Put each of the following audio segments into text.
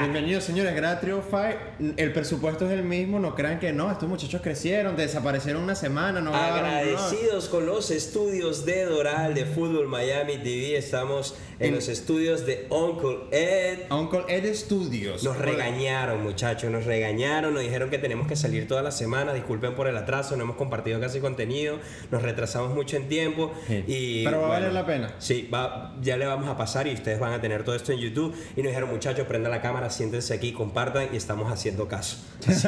Bienvenidos, señores. Grad Five. El presupuesto es el mismo. No crean que no. Estos muchachos crecieron, desaparecieron una semana. No. Agradecidos con los estudios de Doral de Fútbol Miami TV. Estamos en, En- los estudios de Uncle Ed. Uncle Ed Studios. Nos regañaron, muchachos, nos regañaron, nos dijeron que tenemos que salir toda la semana. Disculpen por el atraso, no hemos compartido casi contenido, nos retrasamos mucho en tiempo. Sí. Y, Pero va a valer la pena. Sí, va, ya le vamos a pasar y ustedes van a tener todo esto en YouTube. Y nos dijeron, muchachos, prendan la cámara, siéntense aquí, compartan y estamos haciendo caso. Así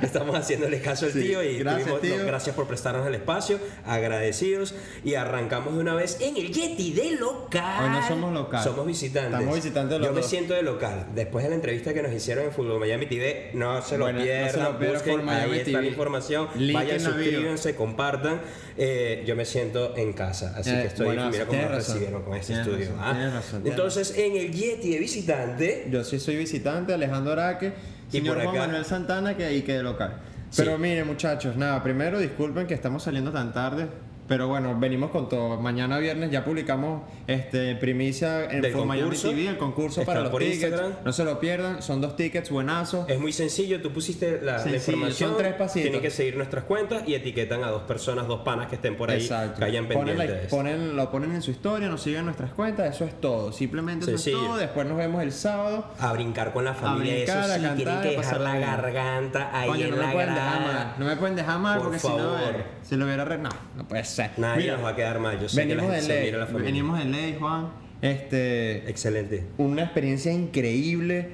que estamos haciéndole caso al Sí, tío y gracias, tuvimos- tío. no, gracias por prestarnos el espacio, agradecidos. Y arrancamos de una vez en el Yeti de local. Hoy no somos local. Somos visitantes. Estamos visitantes los Yo me siento de local. Después de la entrevista que nos hicieron en Fútbol Miami TV, no se lo Bueno, no se pierdan, lo pierdan busquen, ahí está TV. la información. Link Vayan, suscríbanse, compartan. Eh, yo me siento en casa, así Eh, que estoy, buenazo, mira cómo nos recibieron con este estudio. razón, ¿ah? razón, Entonces, en el Yeti de visitante, Yo sí soy visitante, Alejandro Araque, Y señor Juan Manuel Santana, que ahí que de local. Sí. Pero miren, muchachos, nada, primero disculpen que estamos saliendo tan tarde. Pero bueno, venimos con todo. Mañana viernes ya publicamos este primicia en Del For Miami concurso. TV, el concurso Está para los por tickets. Instagram. No se lo pierdan, son dos tickets buenazos. es muy sencillo. Tú pusiste la, la Sencillo, información. son tres pasitos. Tienen que seguir nuestras cuentas y etiquetan a dos personas, dos panas que estén por ahí, que hayan Ponen pendientes. ponen- lo ponen en su historia, nos siguen en nuestras cuentas, eso es todo. Simplemente eso Sencillo. es todo. Después nos vemos el sábado. A brincar con la familia, brincar, eso a sí, cantar, tienen a que pasarla la bien. garganta ahí Coño, en no me la pueden dejar grada. mal. No me pueden dejar mal Por porque si no, favor. eh, lo hubiera re... No, no puede ser. Nadie Mira, nos va a quedar mal. Yo sé que la venimos gente de se ley. a la familia. Venimos de ley, Juan. Este, Excelente. una experiencia increíble.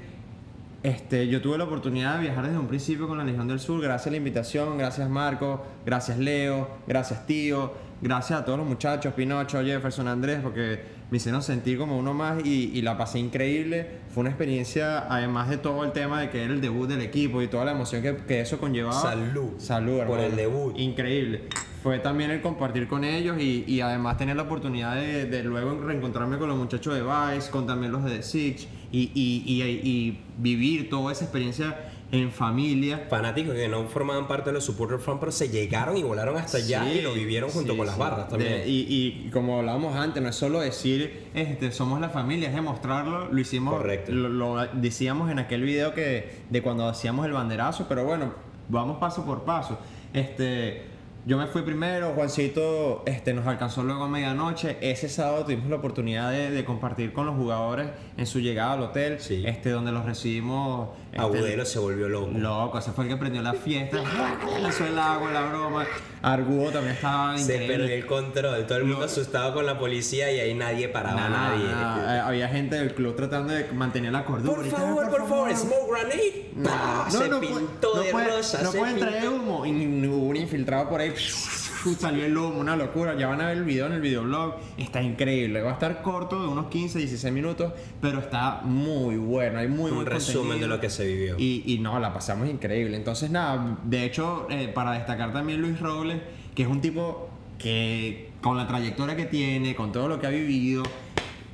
Este, yo tuve la oportunidad de viajar desde un principio con la Legión del Sur. Gracias a la invitación, gracias Marco, gracias Leo, gracias Tío, gracias a todos los muchachos, Pinocho, Jefferson, Andrés, porque me hicieron sentir como uno más y, y la pasé increíble. Fue una experiencia, además de todo el tema de que era el debut del equipo y toda la emoción que, que eso conllevaba. Salud. Salud, Por hermano. el debut. Increíble. Fue también el compartir con ellos y, y además tener la oportunidad de, de luego reencontrarme con los muchachos de Vice, con también los de The Six y, y, y, vivir toda esa experiencia en familia. Fanáticos que no formaban parte de los supporter fan, pero se llegaron y volaron hasta allá Sí, y lo vivieron junto sí, con las barras también. De- y, y como hablábamos antes, no es solo decir este, somos la familia, es demostrarlo. Lo hicimos, Correcto. Lo, lo decíamos en aquel video que de cuando hacíamos el banderazo, pero bueno, vamos paso por paso. Este, yo me fui primero, Juancito este, nos alcanzó luego a medianoche. Ese sábado tuvimos la oportunidad de, de compartir con los jugadores en su llegada al hotel, Sí. este, donde los recibimos. este, Agudelo se volvió loco. Loco, ese fue el que prendió la fiesta. Lanzó el agua, la broma. Argudo también estaba Se increíble. perdió el control, todo el mundo asustado con la policía y ahí nadie paraba a Nada, nadie. nada. Eh, había gente del club tratando de mantener la cordura. Por favor, por favor, smoke grenade. ¡Pah! se pu- pintó no de puede- rosa. No se pueden traer humo. Y ni- hubo un infiltrado por ahí. Salió el humo, una locura. Ya van a ver el video en el videoblog. Está increíble. Va a estar corto, de unos 15, 16 minutos. Pero está muy bueno. Hay muy Un buen resumen de lo que se vivió. Y, y no, la pasamos increíble. Entonces, nada, de hecho, eh, para destacar también Luis Robles, que es un tipo que con la trayectoria que tiene, con todo lo que ha vivido,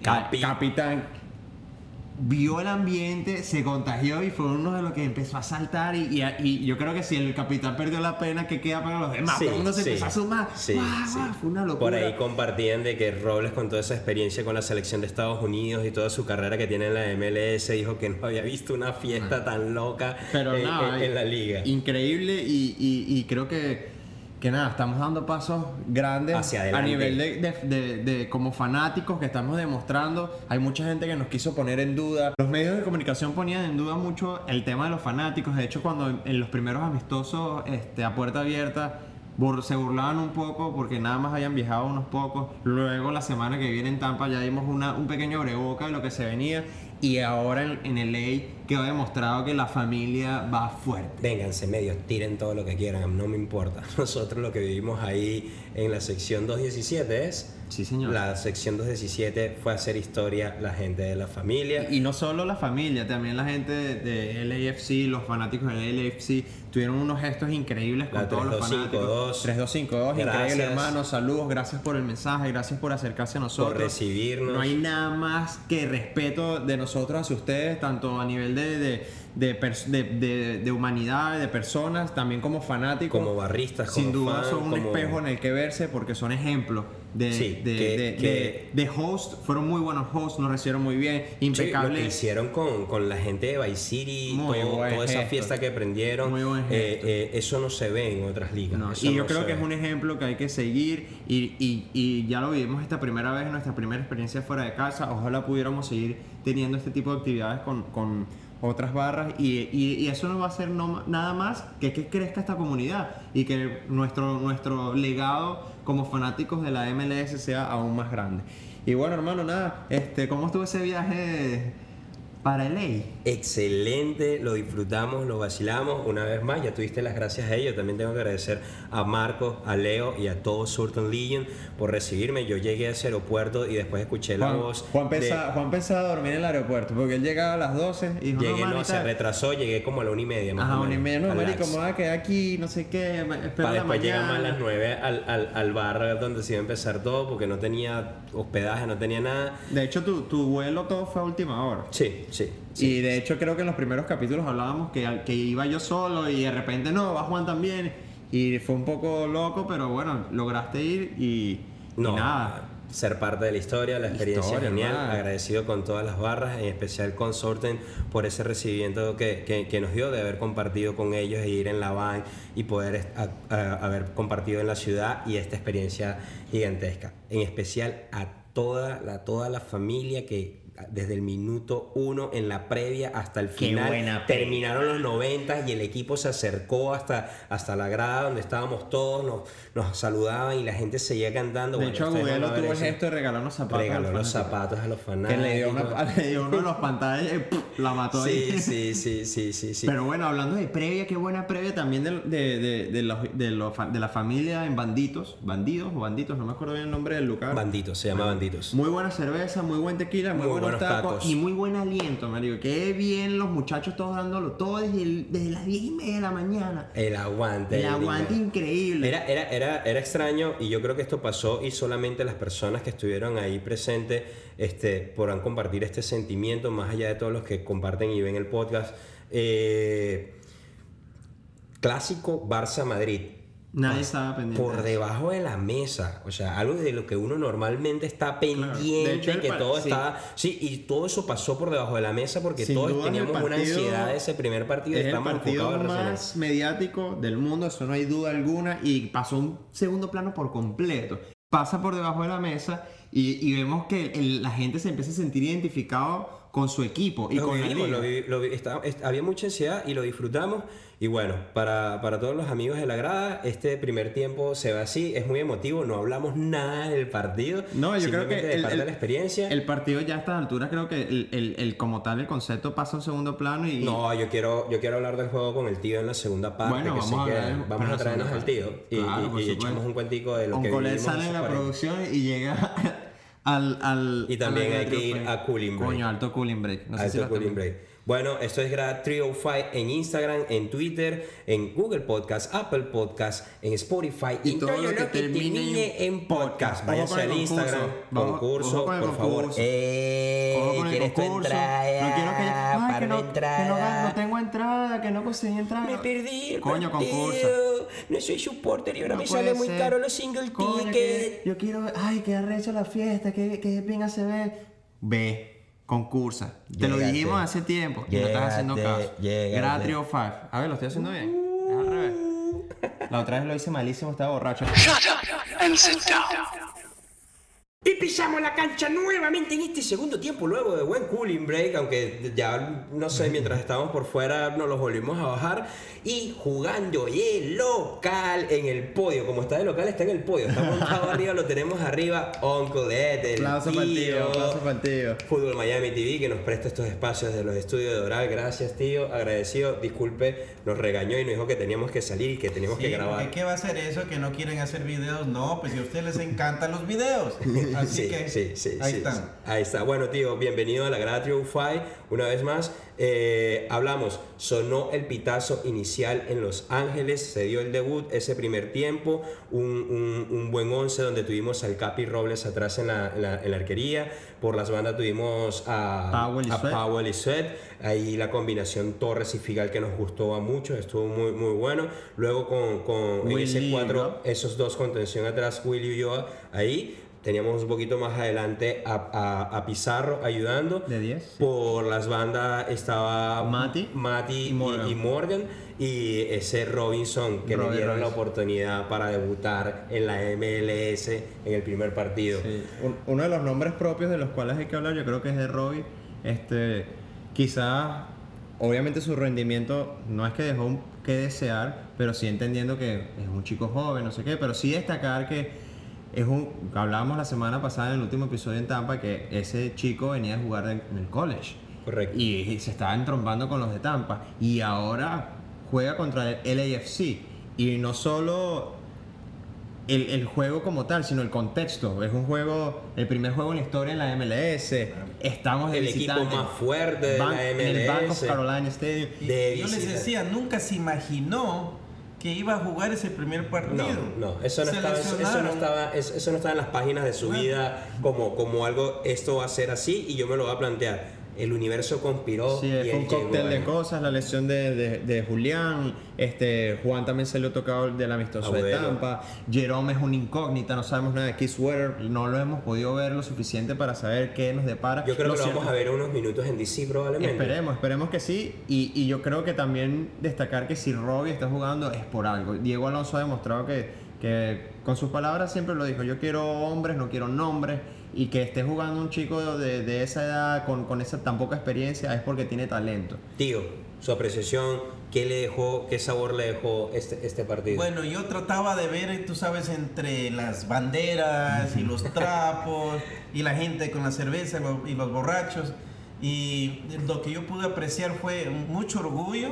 Capi. ca- capitán, vio el ambiente, se contagió y fue uno de los que empezó a saltar. Y, y- y yo creo que si el capitán perdió la pena, ¿qué queda para los demás? Sí, todo el mundo se sí. empezó a sumar. Sí. Fue una locura. Por ahí compartían de que Robles con toda esa experiencia con la selección de Estados Unidos y toda su carrera que tiene en la MLS dijo que no había visto una fiesta tan loca Ah. Pero en, en- en la liga. Increíble y- y creo que, que nada, estamos dando pasos grandes Hacia a nivel de, de- de- de como fanáticos que estamos demostrando. Hay mucha gente que nos quiso poner en duda. Los medios de comunicación ponían en duda mucho el tema de los fanáticos. De hecho, cuando en, los primeros amistosos este, a puerta abierta bur- se burlaban un poco porque nada más habían viajado unos pocos. Luego la semana que viene en Tampa ya dimos una, un pequeño abreboca de lo que se venía. Y ahora en, en el LA quedó demostrado que la familia va fuerte. Vénganse medios, tiren todo lo que quieran, no me importa. Nosotros lo que vivimos ahí en la sección 217 es... Sí, señor. La sección 217 fue hacer historia la gente de la familia. Y no solo la familia, también la gente de, de LAFC, los fanáticos de LAFC, tuvieron unos gestos increíbles con La todos los 3252. fanáticos. 3252, increíble hermano, saludos, gracias por el mensaje, gracias por acercarse a nosotros. recibirnos. No hay nada más que respeto de nosotros hacia ustedes, tanto a nivel de, de, de, de- de- de humanidad, de personas, también como fanáticos. Como barristas, Sin como duda fan, son un como- espejo en el que verse porque son ejemplos de, Sí, de, que- de- que- de- host, fueron muy buenos hosts, nos recibieron muy bien, Sí, lo que impecables. hicieron con, con la gente de Vice City, todo- toda esa fiesta que prendieron, eh, eh, eso no se ve en otras ligas. No, y yo no creo se que ve. es un ejemplo que hay que seguir y, y- y ya lo vivimos esta primera vez, nuestra primera experiencia fuera de casa. Ojalá pudiéramos seguir teniendo este tipo de actividades con, con otras barras y, y- eso no va a ser no nada más que que crezca esta comunidad y que nuestro, nuestro legado como fanáticos de la MLS sea aún más grande. Y bueno, hermano, nada, este, ¿cómo estuvo ese viaje para LA? Excelente, lo disfrutamos, lo vacilamos. Una vez más, ya tuviste las gracias a ellos. También tengo que agradecer a Marcos, a Leo y a todo Surton Legion por recibirme. Yo llegué a ese aeropuerto y después escuché la Juan, voz. Juan, de- pensaba, Juan pensaba dormir en el aeropuerto porque él llegaba a las 12 y dijo, Llegué, no, se retrasó, llegué como a la una y media. Más Ajá, una y media, no, marico, me voy a quedar aquí, no sé qué, Para la después llegamos a las 9 al, al, al bar donde se iba a empezar todo porque no tenía hospedaje, no tenía nada. De hecho, tu, tu vuelo todo fue a última hora. Sí, sí. Y de hecho creo que en los primeros capítulos hablábamos que, que iba yo solo y de repente no, va Juan también. Y fue un poco loco, pero bueno, lograste ir y, y No, nada. ser parte de la historia, la experiencia Historia, genial, hermano. agradecido con todas las barras, en especial con Sorten por ese recibimiento que, que- que nos dio de haber compartido con ellos e ir en la van y poder a- a- haber compartido en la ciudad y esta experiencia gigantesca. En especial a toda la, toda la familia que desde el minuto uno en la previa hasta el Qué final buena previa. terminaron los 90 y el equipo se acercó hasta, hasta la grada donde estábamos todos, nos, nos saludaban y la gente seguía cantando. De Bueno, hecho, no tuvo el gesto de regalar unos zapatos. a Regaló los zapatos a los Que fanáticos. le dio, una, le dio uno de los pantallas y la mató ahí. Sí, sí, sí, sí, sí. Pero bueno, hablando de previa, qué buena previa también de, de, de, de los- de los de la familia en Banditos. Bandidos o Banditos, no me acuerdo bien el nombre del lugar. Banditos, se llama Banditos. Muy buena cerveza, muy buen tequila, muy, Muy buenos, buenos tacos, tacos. y muy buen aliento, marico. Qué bien los muchachos todos dándolo todo desde, el- desde las 10 y media de la mañana. El aguante. El aguante increíble. Era, era, era, era extraño y yo creo que esto pasó y solamente las personas que estuvieron ahí presentes este, podrán compartir este sentimiento, más allá de todos los que comparten y ven el podcast. Eh, clásico Barça-Madrid. Nadie estaba pendiente. Por debajo de la mesa. O sea, algo de lo que uno normalmente está pendiente, hecho, que todo sí. está... Sí, y todo eso pasó por debajo de la mesa porque Sin todos teníamos una ansiedad de ese primer partido. Es el partido más mediático del mundo, eso no hay duda alguna, y pasó un segundo plano por completo. Pasa por debajo de la mesa y, y vemos que el- la gente se empieza a sentir identificado con su equipo y lo con la vivimos, liga. lo lo está- est- había mucha ansiedad y lo disfrutamos. Y bueno, para, para todos los amigos de la grada, este primer tiempo se va así, es muy emotivo, no hablamos nada del partido. No, yo creo simplemente que de el, parte el- de la experiencia. el partido ya a estas alturas creo que el, el- el- como tal el concepto pasa a un segundo plano y no, yo quiero, yo quiero hablar del juego con el tío en la segunda parte. Bueno, que vamos a que hablar vamos a la traernos al tío y, Claro, y- y echamos un cuentico de lo que Oncolet vivimos sale esos la 40. producción y llega al, al Y también al hay que ir Break. a Cooling Break. Coño, alto cooling break. No sé Alto si lo Cooling Break. Bueno, esto es Grad 305 en Instagram, en Twitter, en Google Podcast, Apple Podcast, en Spotify Y todo lo que que termine en podcast. Váyanse al. Instagram, Vamos- concurso, por favor. concurso. Eh, con el ¿Quieres tu entrada? No quiero que ay, que no, que no, no tengo entrada, que no conseguí entrada. Me perdí Coño, concurso. No soy supporter y ahora No me sale muy caro los single tickets. yo quiero ver, ay, que arrecho la fiesta, que, que pinga se ve. Ve, concursa. Te lo dijimos hace tiempo y no estás haciendo caso. Grad 305. A ver, lo estoy haciendo bien. Es al revés. La otra vez lo hice malísimo, estaba borracho. Shut up and sit down. Y pisamos la cancha nuevamente en este segundo tiempo, luego de buen cooling break, aunque ya no sé, mientras estábamos por fuera nos los volvimos a bajar y jugando el local en el podio. Como está de local, está en el podio, está montado arriba, lo tenemos arriba. Uncle Ed, el Aplauso para el tío, tío. para. Fútbol Miami TV que nos presta estos espacios de los estudios de Doral. Gracias, tío. Agradecido. Disculpe, nos regañó y nos dijo que teníamos que salir y que teníamos Sí, que grabar. ¿qué va a hacer eso que no quieren hacer videos? No, pues si a ustedes les encantan los videos. Así sí, que sí, sí, ahí sí, están. sí. Ahí está. Bueno, tío, bienvenido a la Grada Triunfai. Una vez más, eh, hablamos, sonó el pitazo inicial en Los Ángeles, se dio el debut ese primer tiempo, un, un- un buen once donde tuvimos al Capi Robles atrás en la, en la- en la arquería, por las bandas tuvimos a Powell y a Sweat. Powell y Sweat. ahí la combinación Torres y Figal que nos gustó a muchos, estuvo muy, muy bueno, luego con, con ese cuatro, ¿no? esos dos contención atrás, Willy y Ulloa, ahí. Teníamos un poquito más adelante a, a- a Pizarro ayudando. De 10, sí. Por las bandas estaba Mati Mati y, y Morgan. y Morgan. Y ese Robinson que le Robbie dieron la Robinson. oportunidad para debutar en la MLS en el primer partido. Sí, un- uno de los nombres propios de los cuales hay que hablar, yo creo que es de Robbie. Este, quizás, obviamente su rendimiento no es que dejó que desear, pero sí entendiendo que es un chico joven, no sé qué, pero sí destacar que es un, hablábamos la semana pasada en el último episodio en Tampa que ese chico venía a jugar en, en el college. Correcto. Y, y se estaba entrompando con los de Tampa. Y ahora juega contra el LAFC. Y no solo el, el juego como tal, sino el contexto. Es un juego, el primer juego en la historia en la MLS. Estamos de El equipo visitante. más fuerte de la Ban- En el Bank of MLS. Carolina Stadium. Y de yo les decía, nunca se imaginó que iba a jugar ese primer partido. No, no, eso no, estaba, eso, no estaba, eso, eso no estaba en las páginas de su Bueno. vida como, como algo, esto va a ser así y yo me lo voy a plantear. El universo conspiró Sí, y fue un cóctel de ¿eh? cosas, la lesión de, de- de Julián, este, Juan también se le ha tocado del amistoso de Agüero. Tampa, Jerome es una incógnita, no sabemos nada de Keith Sweater, no lo hemos podido ver lo suficiente para saber qué nos depara. Yo creo que lo cierto- vamos a ver unos minutos en DC probablemente. Esperemos, esperemos que sí. Y, y yo creo que también destacar que si Robbie está jugando es por algo. Diego Alonso ha demostrado que, que con sus palabras siempre lo dijo, yo quiero hombres, no quiero nombres. Y que esté jugando un chico de, de esa edad con, con esa tan poca experiencia es porque tiene talento. Tío, su apreciación, ¿qué le dejó, qué sabor le dejó este, este partido? Bueno, yo trataba de ver, tú sabes, entre las banderas y los trapos y la gente con la cerveza y los, y los borrachos. Y lo que yo pude apreciar fue mucho orgullo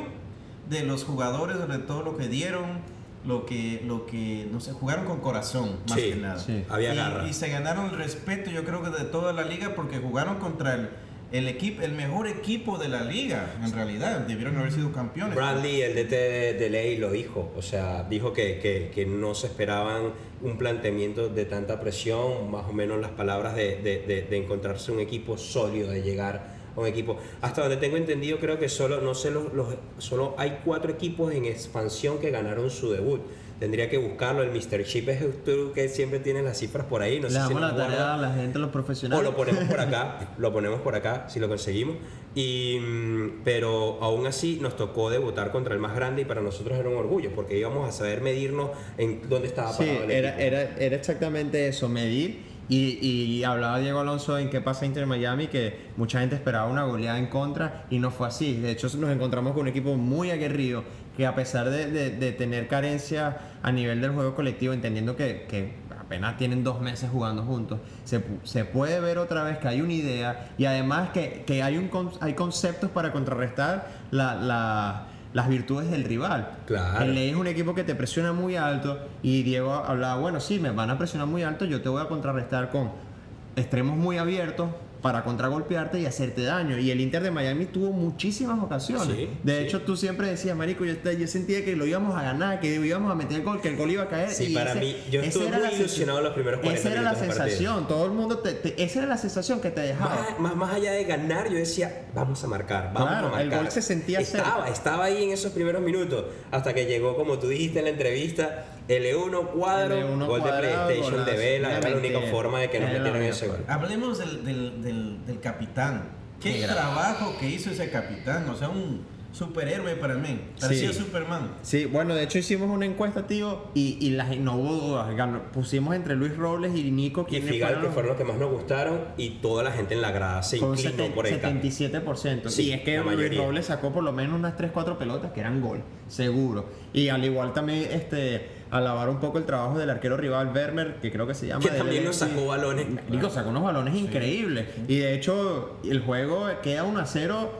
de los jugadores, de todo lo que dieron, lo que, lo que, no sé, jugaron con corazón, más Sí, que nada. sí. Había y, garra. y se ganaron el respeto, yo creo que de toda la liga, porque jugaron contra el, el equipo, el mejor equipo de la liga, en realidad. Debieron haber sido campeones. Bradley, el DT de, de Ley, lo dijo. O sea, dijo que, que- que no se esperaban un planteamiento de tanta presión, más o menos las palabras de, de- de- de encontrarse un equipo sólido, de llegar a un equipo. Hasta donde tengo entendido, creo que solo, no sé, los, los- solo hay cuatro equipos en expansión que ganaron su debut. Tendría que buscarlo. El Mr. Chip es tú que siempre tienes las cifras por ahí. No Le sé si damos nos la guarda. tarea a la gente, a los O profesionales. lo ponemos por acá, lo ponemos por acá si lo conseguimos. Y, mm, pero aún así nos tocó debutar contra el más grande y para nosotros era un orgullo porque íbamos a saber medirnos en dónde estaba Sí, parado el era, equipo. era, era exactamente eso, medir. Y, hablaba Diego Alonso en qué pasa Inter Miami, que mucha gente esperaba una goleada en contra y no fue así. De hecho, nos encontramos con un equipo muy aguerrido que a pesar de, de- de tener carencia a nivel del juego colectivo, entendiendo que, que apenas tienen dos meses jugando juntos, se, se puede ver otra vez que hay una idea y además que, que hay, un, hay conceptos para contrarrestar la- la- las virtudes del rival. Claro. El Ley es un equipo que te presiona muy alto y Diego hablaba, bueno, sí, me van a presionar muy alto, yo te voy a contrarrestar con extremos muy abiertos para contragolpearte y hacerte daño. Y el Inter de Miami tuvo muchísimas ocasiones. Sí, de sí. hecho, tú siempre decías, Marico, yo, yo sentía que lo íbamos a ganar, que íbamos a meter el gol, que el gol iba a caer. Sí, y para mí, yo estuve muy ilusionado los primeros 40 Esa era la sensación, todo el mundo, te- te- esa era la sensación que te dejaba. Más, más, más allá de ganar, yo decía, vamos a marcar, vamos Claro, a marcar. el gol se sentía Estaba, cerca. estaba ahí en esos primeros minutos, hasta que llegó, como tú dijiste en la entrevista, L1 cuadro, L1 gol de PlayStation de. Vela, era la única forma de que nos metieran ese gol. Hablemos del, del, del, del capitán. Qué, trabajo que hizo ese capitán. O sea, un superhéroe para mí. Parecía Sí. Superman. Sí, bueno, de hecho hicimos una encuesta, tío, y, y la gen- no hubo dudas. ganó- pusimos entre Luis Robles y Nico Y Figal, fueron que los- fueron los que más nos gustaron, y toda la gente en la grada se un inclinó seten- por el cambio. 77%. Sí, y es que Luis. Robles sacó por lo menos unas 3-4 pelotas que eran gol, seguro. Y al igual también este alabar un poco el trabajo del arquero rival Vermeer, que creo que se llama. Que también nos sacó balones. Nico sacó unos balones increíbles. Y de hecho, el juego queda 1 a 0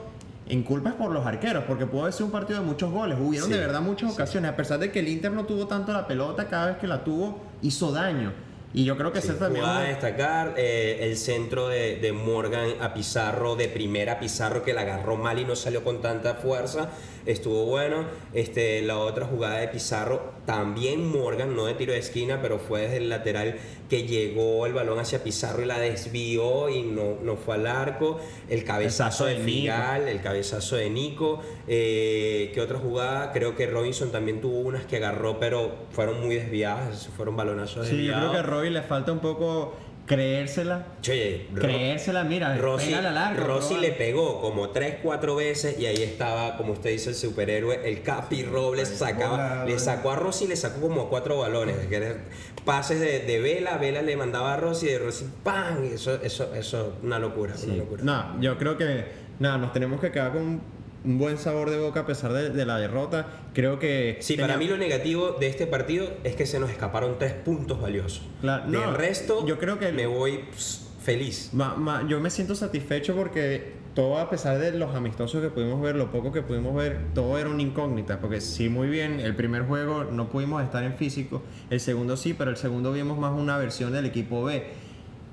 en culpas por los arqueros, porque pudo haber sido un partido de muchos goles. Hubieron Sí, de verdad muchas sí. ocasiones, a pesar de que el Inter no tuvo tanto la pelota, cada vez que la tuvo hizo daño. Y yo creo que Sí, ese también... jugada a es- destacar eh, el centro de, de Morgan a Pizarro, de primera Pizarro que la agarró mal y no salió con tanta fuerza. Estuvo bueno. Este, la otra jugada de Pizarro, también Morgan, no de tiro de esquina, pero fue desde el lateral que llegó el balón hacia Pizarro y la desvió y no, no fue al arco. El cabezazo de. Figal, el cabezazo de Nico. Eh, ¿Qué otra jugada? Creo que Robinson también tuvo unas que agarró, pero fueron muy desviadas. Fueron balonazos Sí, yo desviados. creo que a Robbie le falta un poco creérsela. Oye, Creérsela, mira, al arco, Rossi bro. le pegó como 3, 4 veces y ahí estaba, como usted dice, el superhéroe, el Capi Robles sacaba, le sacó a Rossi y le sacó como cuatro balones. que era pases de, de Vela, Vela le mandaba a Rossi y de Rossi ¡pam! Y Eso, eso, eso, una locura, una locura. No, yo creo que nada, nos tenemos que quedar con un, buen sabor de boca a pesar de, de la derrota. Creo que. Sí, tenía- para mí lo negativo de este partido es que se nos escaparon tres puntos valiosos. Del no, resto, yo creo que- me voy pss, feliz. Ma- ma- yo me siento satisfecho porque todo a pesar de los amistosos que pudimos ver, lo poco que pudimos ver, todo era una incógnita. Porque sí, muy bien, el primer juego no pudimos estar en físico, el segundo sí, pero el segundo vimos más una versión del equipo B.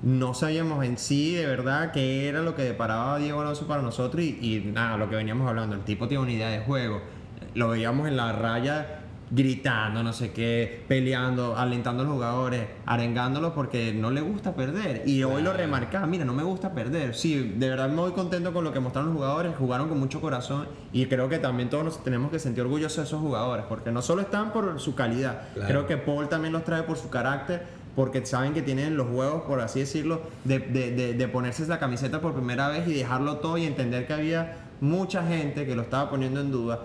No sabíamos en sí de verdad qué era lo que deparaba Diego Alonso para nosotros y, y nada, lo que veníamos hablando, el tipo tiene una idea de juego. Lo veíamos en la raya gritando, no sé qué, peleando, alentando a los jugadores, arengándolos porque no le gusta perder. Y hoy lo remarcaba, mira, no me gusta perder. Sí, de verdad me voy contento con lo que mostraron los jugadores, jugaron con mucho corazón y creo que también todos nos tenemos que sentir orgullosos de esos jugadores, porque no solo están por su calidad, Claro. creo que Paul también los trae por su carácter. Porque saben que tienen los huevos, por así decirlo, de, de- de- de ponerse esa camiseta por primera vez y dejarlo todo y entender que había mucha gente que lo estaba poniendo en duda.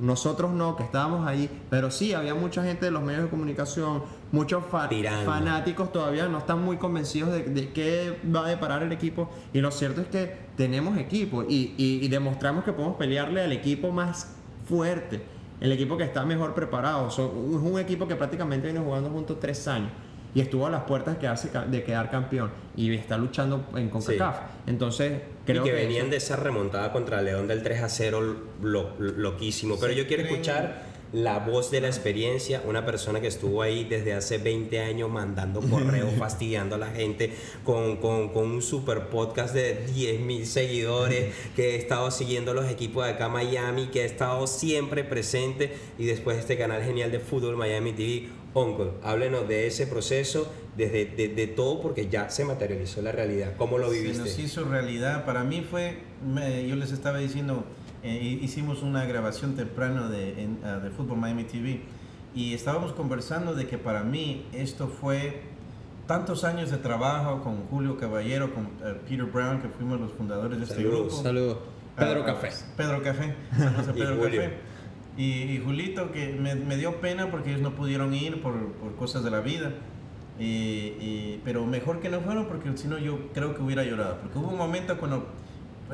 Nosotros no, que estábamos ahí, pero sí, había mucha gente de los medios de comunicación, muchos fa- Tirando. fanáticos todavía no están muy convencidos de, de qué va a deparar el equipo. Y lo cierto es que tenemos equipo y, y- y demostramos que podemos pelearle al equipo más fuerte, el equipo que está mejor preparado. Es un equipo que prácticamente viene jugando juntos tres años y estuvo a las puertas de, quedarse ca- de quedar campeón y está luchando en CONCACAF. Entonces, creo y que, que venían eso- de esa remontada contra León del 3 a 0 lo- lo- loquísimo. Pero yo quiero creen- escuchar la voz de la experiencia, una persona que estuvo ahí desde hace 20 años mandando correos, fastidiando a la gente con, con- con un super podcast de 10 mil seguidores, que he estado siguiendo los equipos de acá Miami, que ha estado siempre presente y después este canal genial de fútbol Miami TV. Uncle, háblenos de ese proceso, desde de, de todo, porque ya se materializó la realidad. ¿Cómo lo Se viviste? nos hizo realidad. Para mí fue, me- yo les estaba diciendo, eh, hicimos una grabación temprano de, en, ah, de Fútbol Miami TV y estábamos conversando de que para mí esto fue tantos años de trabajo con Julio Caballero, con eh, Peter Brown, que fuimos los fundadores de este Saludos. grupo. Saludos. Pedro Ah, Café. Pedro Café. Saludos a Y Pedro Julio. Café. Y, y Julito, que me, me dio pena porque ellos no pudieron ir por, por cosas de la vida. Y- y- pero mejor que no fueron porque si no yo creo que hubiera llorado. Porque hubo un momento cuando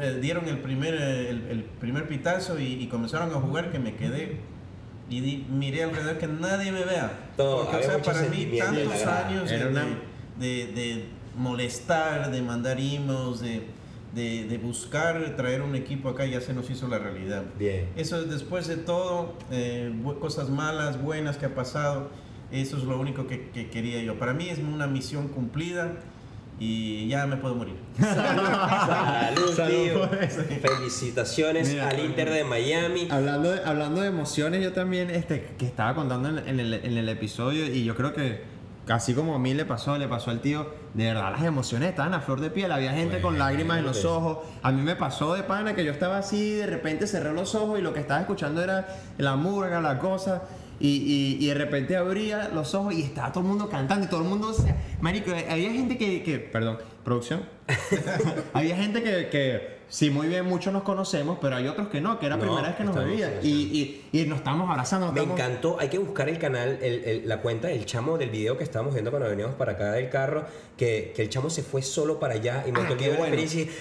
eh, dieron el primer, eh, el, el primer pitazo y, y comenzaron a jugar que me quedé y di- miré alrededor que nadie me vea. Todo, porque o sea, para mí tantos años de, una- de- de molestar, de mandar emails, de, de, de buscar traer un equipo acá ya se nos hizo la realidad. Bien. Eso es después de todo, eh, cosas malas, buenas que ha pasado, eso es lo único que, que quería yo. Para mí es una misión cumplida y ya me puedo morir. Salud, Salud tío. por eso. Felicitaciones Mira. al Inter de Miami. Hablando de, hablando de emociones, yo también, este, que estaba contando en, en el, en el episodio, y yo creo que así como a mí le pasó, le pasó al tío, de verdad las emociones estaban a flor de piel, había gente con lágrimas en los ojos, a mí me pasó de pana que yo estaba así, de repente cerré los ojos y lo que estaba escuchando era la murga, la cosa, y, y- y de repente abría los ojos y estaba todo el mundo cantando y todo el mundo, o sea, marico, había gente que, que perdón, producción, había gente que, que sí, muy bien, muchos nos conocemos, pero hay otros que no, que era la No, primera vez que nos estamos- veía. Y, y, y nos estamos abrazando. nos Me estamos- encantó, hay que buscar el canal, el- el- la cuenta del chamo del video que estábamos viendo cuando veníamos para acá del carro, que, que el chamo se fue solo para allá y me Ah, la bueno.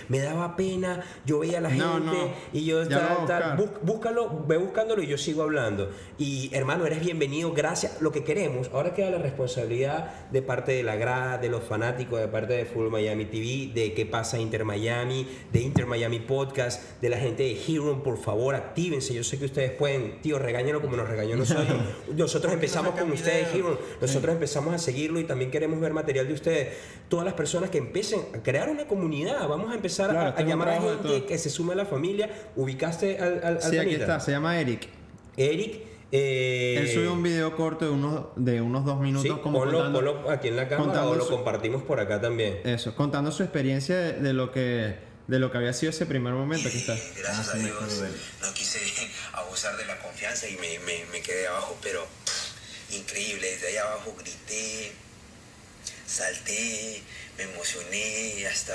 me daba pena, yo veía a la gente No, no. y yo tal, tal, búscalo, ve buscándolo y yo sigo hablando. Y hermano, eres bienvenido, gracias. Lo que queremos, ahora queda la responsabilidad de parte de la grada, de los fanáticos, de parte de Full Miami TV, de qué pasa Inter Miami, de Inter Miami Podcast, de la gente de Hero, por favor, actívense. Yo sé que ustedes pueden, tío, regáñenlo como nos regañó nosotros. Nosotros empezamos con ustedes, video. Hero. Nosotros empezamos a seguirlo y también queremos ver material de ustedes. Todas las personas que empiecen a crear una comunidad, vamos a empezar Claro, a- llamar a gente que se sume a la familia. ¿Ubicaste al, al, al Sí, aquí está, se llama Eric. Eric. eh, Él subió un video corto de unos, de unos dos minutos Sí, como ponlo, contando, ponlo aquí en la cámara o lo su- compartimos por acá también. eso, contando su experiencia de, de lo que de lo que había sido ese primer momento. Aquí está. Gracias Ah, a Dios no quise abusar de la confianza y me, me, me quedé abajo, pero pff, increíble, desde ahí abajo grité, salté, me emocioné, hasta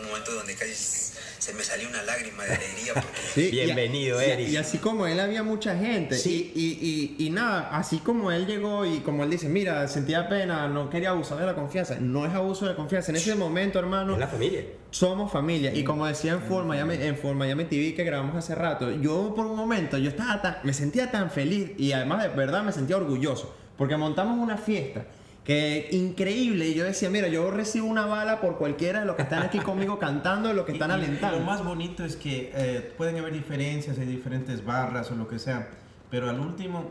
un momento donde casi se me salió una lágrima de alegría porque Sí, Bienvenido, y- Eric. Y, así como él había mucha gente. Sí. Y, y, y, y nada, así como él llegó y como él dice, mira, sentía pena, no quería abusar de la confianza. No es abuso de la confianza. En ese momento, hermano, Es la familia. somos familia. Y como decía en For Miami, en For Miami TV que grabamos hace rato, yo por un momento, yo estaba tan, me sentía tan feliz y además de verdad me sentía orgulloso. Porque montamos una fiesta que increíble. Y yo decía, mira, yo recibo una bala por cualquiera de los que están aquí conmigo cantando, de los que están Y- y alentando. Lo más bonito es que eh, pueden haber diferencias, hay diferentes barras o lo que sea, pero al último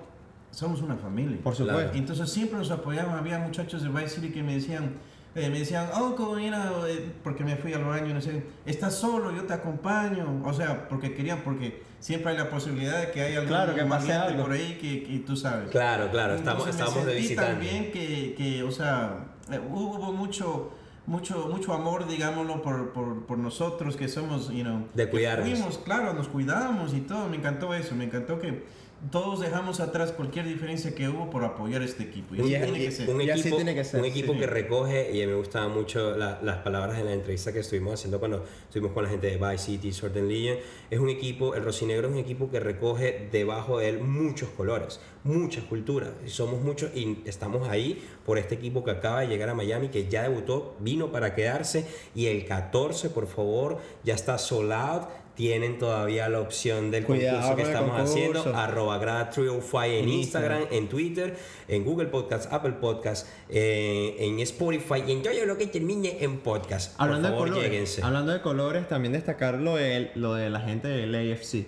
somos una familia. Por supuesto. Claro. Entonces siempre nos apoyamos. Había muchachos de Vice City que me decían, eh, me decían, oh, como mira, eh, porque me fui al baño, no sé, estás solo, yo te acompaño. O sea, porque querían, porque siempre hay la posibilidad de que haya algún Claro, que pase algo. por ahí que, que tú sabes. Claro, claro, estamos, Entonces, me estamos de visitante. también que, que, o sea, eh, hubo mucho, mucho, mucho amor, digámoslo, por, por, por nosotros que somos, you know, De cuidarnos. fuimos, claro, nos cuidamos y todo. Me encantó eso, me encantó que todos dejamos atrás cualquier diferencia que hubo por apoyar este equipo. Y, Y así es- tiene y- que ser. un Y así equipo, tiene que ser, un equipo sí. que recoge, y me gustaban mucho la- las palabras en la entrevista que estuvimos haciendo cuando estuvimos con la gente de Vice City, Sword and Legion. Es un equipo, el Rocinegro es un equipo que recoge debajo de él muchos colores, muchas culturas. Y somos muchos y estamos ahí por este equipo que acaba de llegar a Miami, que ya debutó, vino para quedarse. Y el 14, por favor, ya está sold out. Tienen todavía la opción del Cuidado concurso que estamos haciendo. Arroba grad 305 en En Instagram, en Twitter, en Google Podcast, Apple Podcast, eh, en Spotify y en todo lo que termine en podcast. Hablando Por favor, de colores, lléguense. hablando de colores, también destacar lo de, lo de la gente del AFC.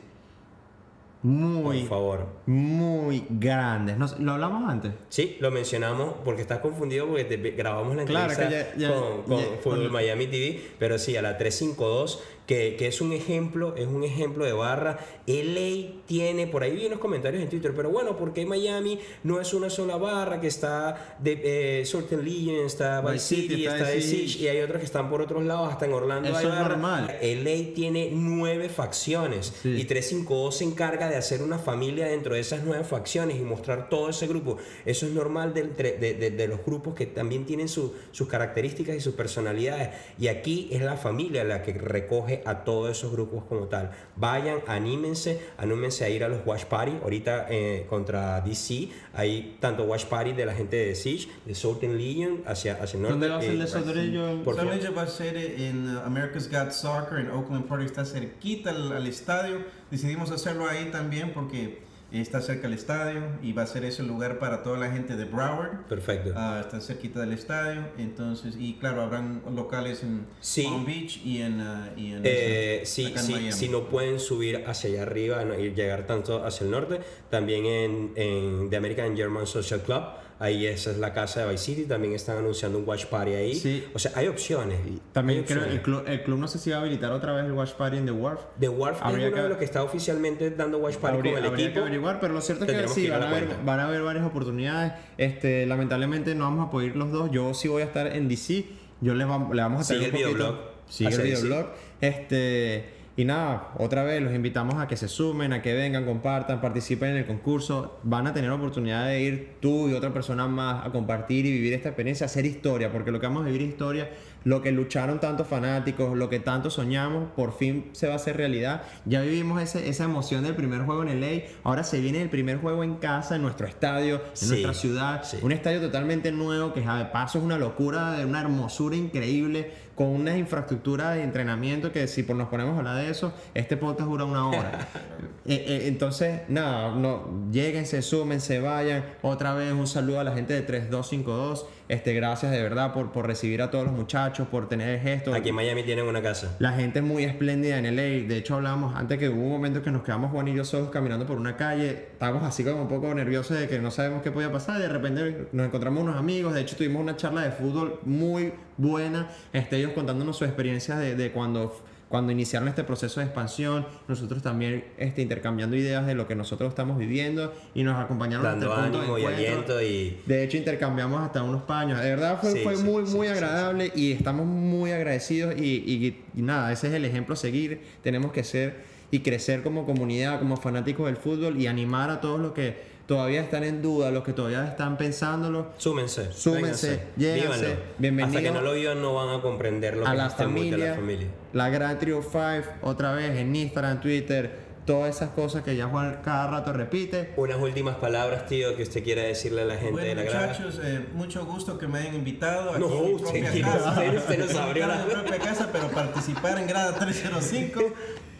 Muy, Por favor. muy grandes. ¿Lo hablamos antes? Sí, lo mencionamos porque estás confundido porque te grabamos la Claro, entrevista que ya- ya- con, con ya- Fútbol con- Miami TV, pero sí, a la 352, que, que es un ejemplo, es un ejemplo de barra. LA tiene, por ahí vi unos comentarios en Twitter, pero bueno, ¿por qué Miami no es una sola barra que está de eh, Legion, está Vice City, City, está de Siege. Y hay otros que están por otros lados, hasta en Orlando Eso hay es barra. normal. LA tiene nueve facciones Sí. y 352 se encarga de hacer una familia dentro de esas nueve facciones y mostrar todo ese grupo. Eso es normal de, entre- de- de- de los grupos que también tienen su- sus características y sus personalidades. Y aquí es la familia la que recoge a todos esos grupos como tal. Vayan, anímense, anímense a ir a los Watch Party. Ahorita eh, contra DC hay tanto Watch Party de la gente de Siege, de Sultan Legion hacia, hacia el norte. ¿Dónde va a ser eh, el de? Por favor. Solamente va a ser en uh, America's Got Soccer en Oakland Park, está cerquita al, al estadio. Decidimos hacerlo ahí también porque está cerca del estadio y va a ser ese lugar para toda la gente de Broward. Perfecto. Ah, está cerquita del estadio, entonces, y claro, habrán locales en Sí. Palm Beach y en, ah, y en Eh, ese- sí, sí, si no pueden subir hacia allá arriba y llegar tanto hacia el norte, también en, en The American German Social Club, ahí esa es la casa de Vice City, también están anunciando un watch party ahí. Sí. O sea, hay opciones. También hay creo opciones. el club, el club no sé si va a habilitar otra vez el Watch Party en The Wharf. The Wharf Habría es uno que- de los que está oficialmente dando watch party Habría, con el habría equipo. que averiguar, pero lo cierto es que sí, que van a, haber, van a haber varias oportunidades. Este, lamentablemente no vamos a poder ir los dos. Yo sí voy a estar en DC. Yo les vam- le vamos a traer Sigue un el poquito. videoblog Sigue el videoblog. Este, y nada, otra vez los invitamos a que se sumen, a que vengan, compartan, participen en el concurso. Van a tener oportunidad de ir tú y otra persona más a compartir y vivir esta experiencia, hacer historia, porque lo que vamos a vivir es historia, lo que lucharon tantos fanáticos, lo que tanto soñamos, por fin se va a hacer realidad. Ya vivimos ese- esa emoción del primer juego en LA, ahora se viene el primer juego en casa, en nuestro estadio, en Sí, nuestra ciudad, sí. un estadio totalmente nuevo que de paso es una locura, de una hermosura increíble, con una infraestructura de entrenamiento que si nos ponemos a hablar de eso, este podcast dura una hora. Eh, eh, entonces, nada, no, lléguense, súmense, vayan. Otra vez un saludo a la gente de 3252. Este, gracias de verdad por, por recibir a todos los muchachos. por tener gestos. Aquí en Miami tienen una casa. La gente es muy espléndida en LA. De hecho, hablábamos antes que hubo un momento que nos quedamos Juan y yo solos caminando por una calle. Estábamos así como un poco nerviosos de que no sabemos qué podía pasar. Y de repente nos encontramos unos amigos. De hecho, tuvimos una charla de fútbol muy buena. Este, ellos contándonos sus experiencias de, de cuando cuando iniciaron este proceso de expansión, nosotros también este, intercambiando ideas de lo que nosotros estamos viviendo y nos acompañaron Dando hasta el punto ánimo de y encuentro. y... De hecho, intercambiamos hasta unos paños. De verdad fue, Sí, fue sí, muy, sí, muy agradable y estamos muy agradecidos y, y- y nada, ese es el ejemplo a seguir. Tenemos que ser y crecer como comunidad, como fanáticos del fútbol y animar a todos los que todavía están en duda, los que todavía están pensándolo. Súmense. Súmense, vénganse, lléganse. vívanlo. Bienvenido Hasta que no lo vivan no van a comprender lo a que la mood de familia, la familia. La Gran Trio 5, otra vez en Instagram, Twitter, todas esas cosas que ya Juan cada rato repite. Unas últimas palabras, tío, que usted quiera decirle a la gente de Bueno, la grada. muchachos, eh, mucho gusto que me hayan invitado aquí No, en mi propia casa. usted nos abrió la- mi propia casa, pero participar en grada 305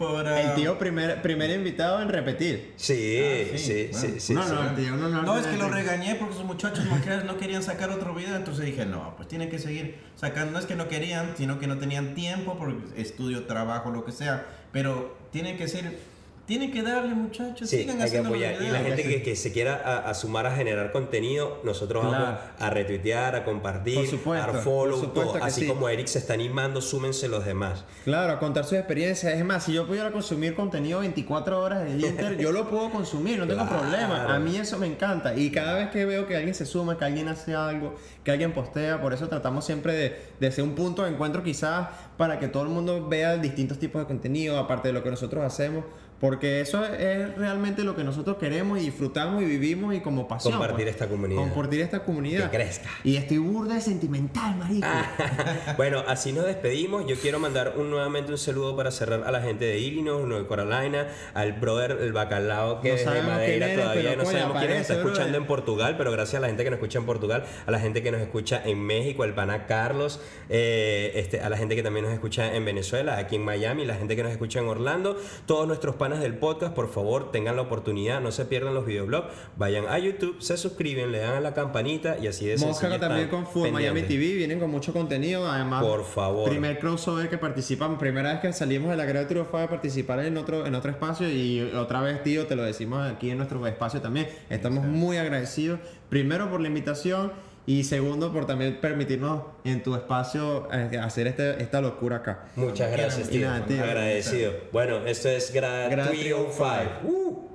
por... ah, El tío primer, primer invitado en repetir. Sí, Ah, sí, sí, sí, bueno. sí, no, sí. no, el tío no, no, No, es que lo regañé porque esos muchachos no querían sacar otro video, entonces dije, no, pues tienen que seguir sacando. No es que no querían, sino que no tenían tiempo por estudio, trabajo, lo que sea. Pero tienen que ser, tienen que darle, muchachos, Sí, sigan hay que apoyar. Y la gente que, que se quiera a, a sumar a generar contenido, nosotros Claro. vamos a retuitear, a compartir, supuesto, a dar follow, todo. Así sí. como Eric se está animando, súmense los demás. Claro, a contar sus experiencias. Es más, si yo pudiera consumir contenido 24 horas del Inter, yo lo puedo consumir, no tengo Claro. problema. A mí eso me encanta. Y cada vez que veo que alguien se suma, que alguien hace algo, que alguien postea, por eso tratamos siempre de, de ser un punto de encuentro quizás para que todo el mundo vea distintos tipos de contenido, aparte de lo que nosotros hacemos. Porque eso es realmente lo que nosotros queremos y disfrutamos y vivimos y como pasión. Compartir pues. esta comunidad. Compartir esta comunidad. Que crezca. Y estoy burda de sentimental, marico. bueno, así nos despedimos. Yo quiero mandar un, nuevamente un saludo para cerrar a la gente de Illinois, North Carolina, al brother el bacalao que No es de Madeira eres, todavía no coño, sabemos quién nos está escuchando brother. en Portugal, pero gracias a la gente que nos escucha en Portugal, a la gente que nos escucha en México, el pana Carlos, eh, este, a la gente que también nos escucha en Venezuela, aquí en Miami, la gente que nos escucha en Orlando, todos nuestros panas del podcast, por favor, tengan la oportunidad, no se pierdan los videoblogs, vayan a YouTube, se suscriben, le dan a la campanita y así de Mosca también con Full Miami. TV, vienen con mucho contenido, además. Por favor. Primer crossover que participamos, primera vez que salimos de la Gran Triunfa a participar en otro, en otro espacio y otra vez, tío, te lo decimos aquí en nuestro espacio también. Estamos muy agradecidos, primero por la invitación y segundo por también permitirnos en tu espacio eh, hacer este, esta locura acá. Muchas gracias, tío. nada, tío. Agradecido. Bueno, esto es 305. 305. Uh.